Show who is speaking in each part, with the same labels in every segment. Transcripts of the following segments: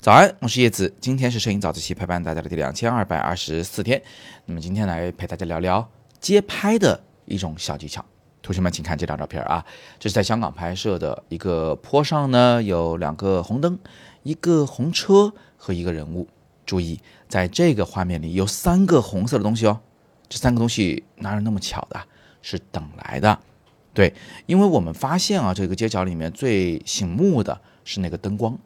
Speaker 1: 早安，我是叶子，今天是摄影早自习陪伴大家的第两千二百二十四天。那么今天来陪大家聊聊街拍的一种小技巧。同学们，请看这张照片啊，这是在香港拍摄的一个坡上呢，有两个红灯，一个红车和一个人物。注意，在这个画面里有三个红色的东西哦。这三个东西哪有那么巧的？是等来的。对，因为我们发现啊，这个街角里面最醒目的是那个灯光。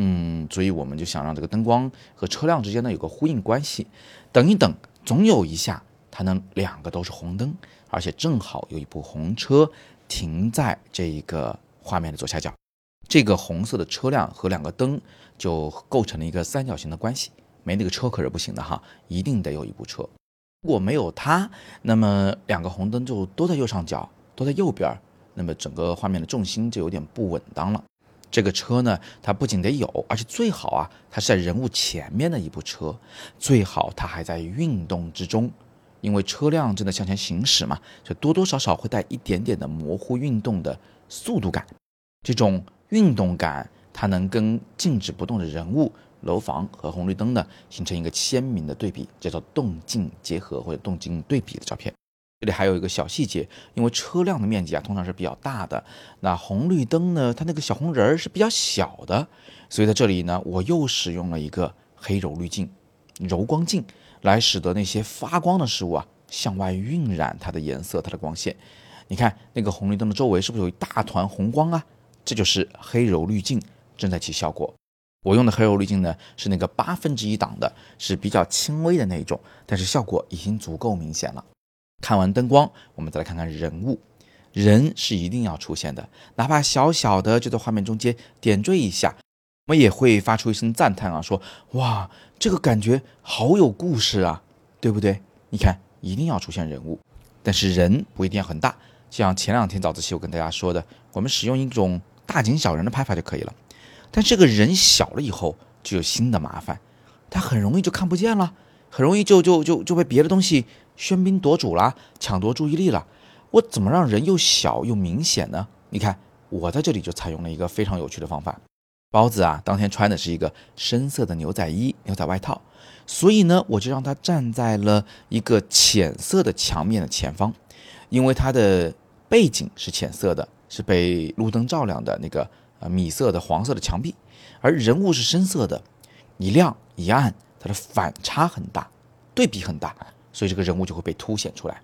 Speaker 1: 嗯，所以我们就想让这个灯光和车辆之间呢有个呼应关系，等一等，总有一下它能两个都是红灯，而且正好有一部红车停在这一个画面的左下角，这个红色的车辆和两个灯就构成了一个三角形的关系，没那个车可是不行的哈，一定得有一部车，如果没有它，那么两个红灯就都在右上角，都在右边，那么整个画面的重心就有点不稳当了。这个车呢，它不仅得有，而且最好啊，它是在人物前面的一部车，最好它还在运动之中，因为车辆正在向前行驶嘛，就多多少少会带一点点的模糊运动的速度感。这种运动感，它能跟静止不动的人物、楼房和红绿灯呢，形成一个鲜明的对比，叫做动静结合或者动静对比的照片。这里还有一个小细节，因为车辆的面积啊通常是比较大的，那红绿灯呢，它那个小红人儿是比较小的，所以在这里呢，我又使用了一个黑柔滤镜、柔光镜，来使得那些发光的事物啊向外晕染它的颜色、它的光线。你看那个红绿灯的周围是不是有一大团红光啊？这就是黑柔滤镜正在起效果。我用的黑柔滤镜呢是那个八分之一档的，是比较轻微的那种，但是效果已经足够明显了。看完灯光，我们再来看看人物。人是一定要出现的，哪怕小小的就在画面中间点缀一下，我们也会发出一声赞叹啊，说哇，这个感觉好有故事啊，对不对？你看，一定要出现人物，但是人不一定要很大。就像前两天早自习我跟大家说的，我们使用一种大景小人的拍法就可以了。但这个人小了以后，就有新的麻烦，他很容易就看不见了。很容易就就就就被别的东西喧宾夺主啦，抢夺注意力了。我怎么让人又小又明显呢？你看，我在这里就采用了一个非常有趣的方法。包子啊，当天穿的是一个深色的牛仔衣、牛仔外套，所以呢，我就让他站在了一个浅色的墙面的前方，因为他的背景是浅色的，是被路灯照亮的那个呃米色的黄色的墙壁，而人物是深色的，一亮一暗。它的反差很大，对比很大，所以这个人物就会被凸显出来。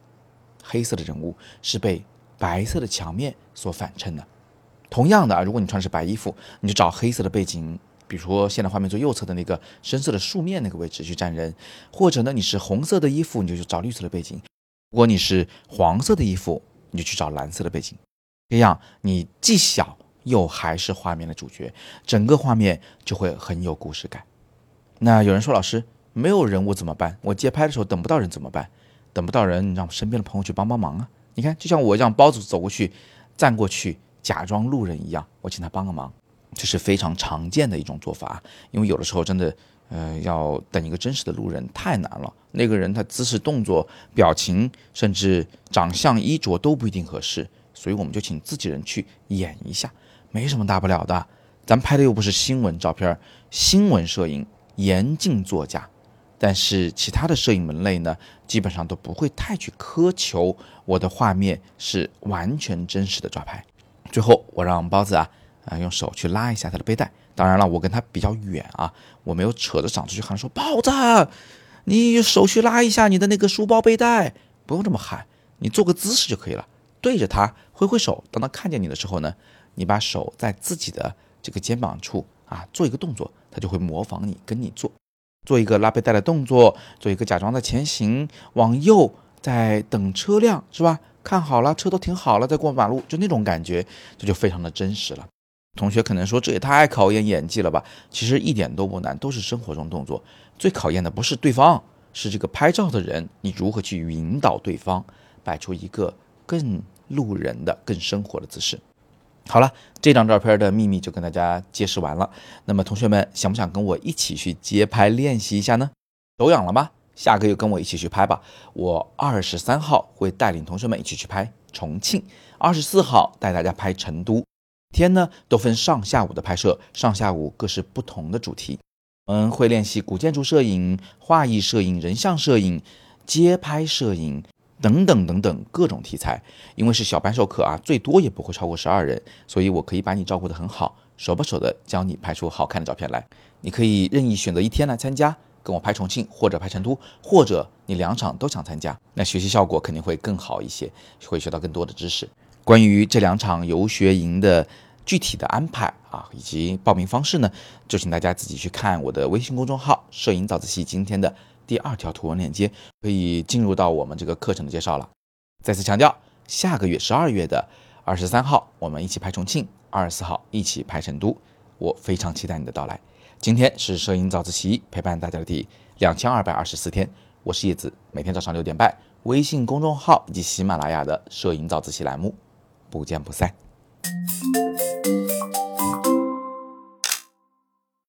Speaker 1: 黑色的人物是被白色的墙面所反衬的。同样的啊，如果你穿的是白衣服，你就找黑色的背景，比如说现在画面最右侧的那个深色的树面那个位置去站人，或者呢你是红色的衣服，你就去找绿色的背景；如果你是黄色的衣服，你就去找蓝色的背景。这样你既小又还是画面的主角，整个画面就会很有故事感。那有人说，老师没有人物怎么办？我接拍的时候等不到人怎么办？等不到人，你让身边的朋友去帮帮忙啊！你看，就像我让包子走过去，站过去，假装路人一样，我请他帮个忙，这是非常常见的一种做法。因为有的时候真的，呃，要等一个真实的路人太难了。那个人他姿势、动作、表情，甚至长相、衣着都不一定合适，所以我们就请自己人去演一下，没什么大不了的。咱拍的又不是新闻照片，新闻摄影。严禁作假，但是其他的摄影门类呢，基本上都不会太去苛求我的画面是完全真实的抓拍。最后，我让包子啊啊用手去拉一下他的背带。当然了，我跟他比较远啊，我没有扯着嗓子去喊说包子，你手去拉一下你的那个书包背带，不用这么喊，你做个姿势就可以了，对着他挥挥手。当他看见你的时候呢，你把手在自己的这个肩膀处。啊，做一个动作，他就会模仿你，跟你做，做一个拉背带的动作，做一个假装在前行，往右，在等车辆，是吧？看好了，车都停好了，再过马路，就那种感觉，这就非常的真实了。同学可能说，这也太考验演技了吧？其实一点都不难，都是生活中动作。最考验的不是对方，是这个拍照的人，你如何去引导对方，摆出一个更路人的、更生活的姿势。好了，这张照片的秘密就跟大家揭示完了。那么同学们想不想跟我一起去街拍练习一下呢？手痒了吗？下个月跟我一起去拍吧。我二十三号会带领同学们一起去拍重庆，二十四号带大家拍成都。天呢都分上下午的拍摄，上下午各是不同的主题。嗯，会练习古建筑摄影、画意摄影、人像摄影、街拍摄影等等等等各种题材。因为是小班授课啊，最多也不会超过十二人，所以我可以把你照顾得很好，手把手的教你拍出好看的照片来。你可以任意选择一天来参加，跟我拍重庆或者拍成都，或者你两场都想参加，那学习效果肯定会更好一些，会学到更多的知识。关于这两场游学营的。具体的安排啊，以及报名方式呢，就请大家自己去看我的微信公众号“摄影早自习”今天的第二条图文链接，可以进入到我们这个课程的介绍了。再次强调，下个月十二月的二十三号，我们一起拍重庆；二十四号一起拍成都。我非常期待你的到来。今天是摄影早自习陪伴大家的第两千二百二十四天，我是叶子，每天早上六点半，微信公众号以及喜马拉雅的摄影早自习栏目，不见不散。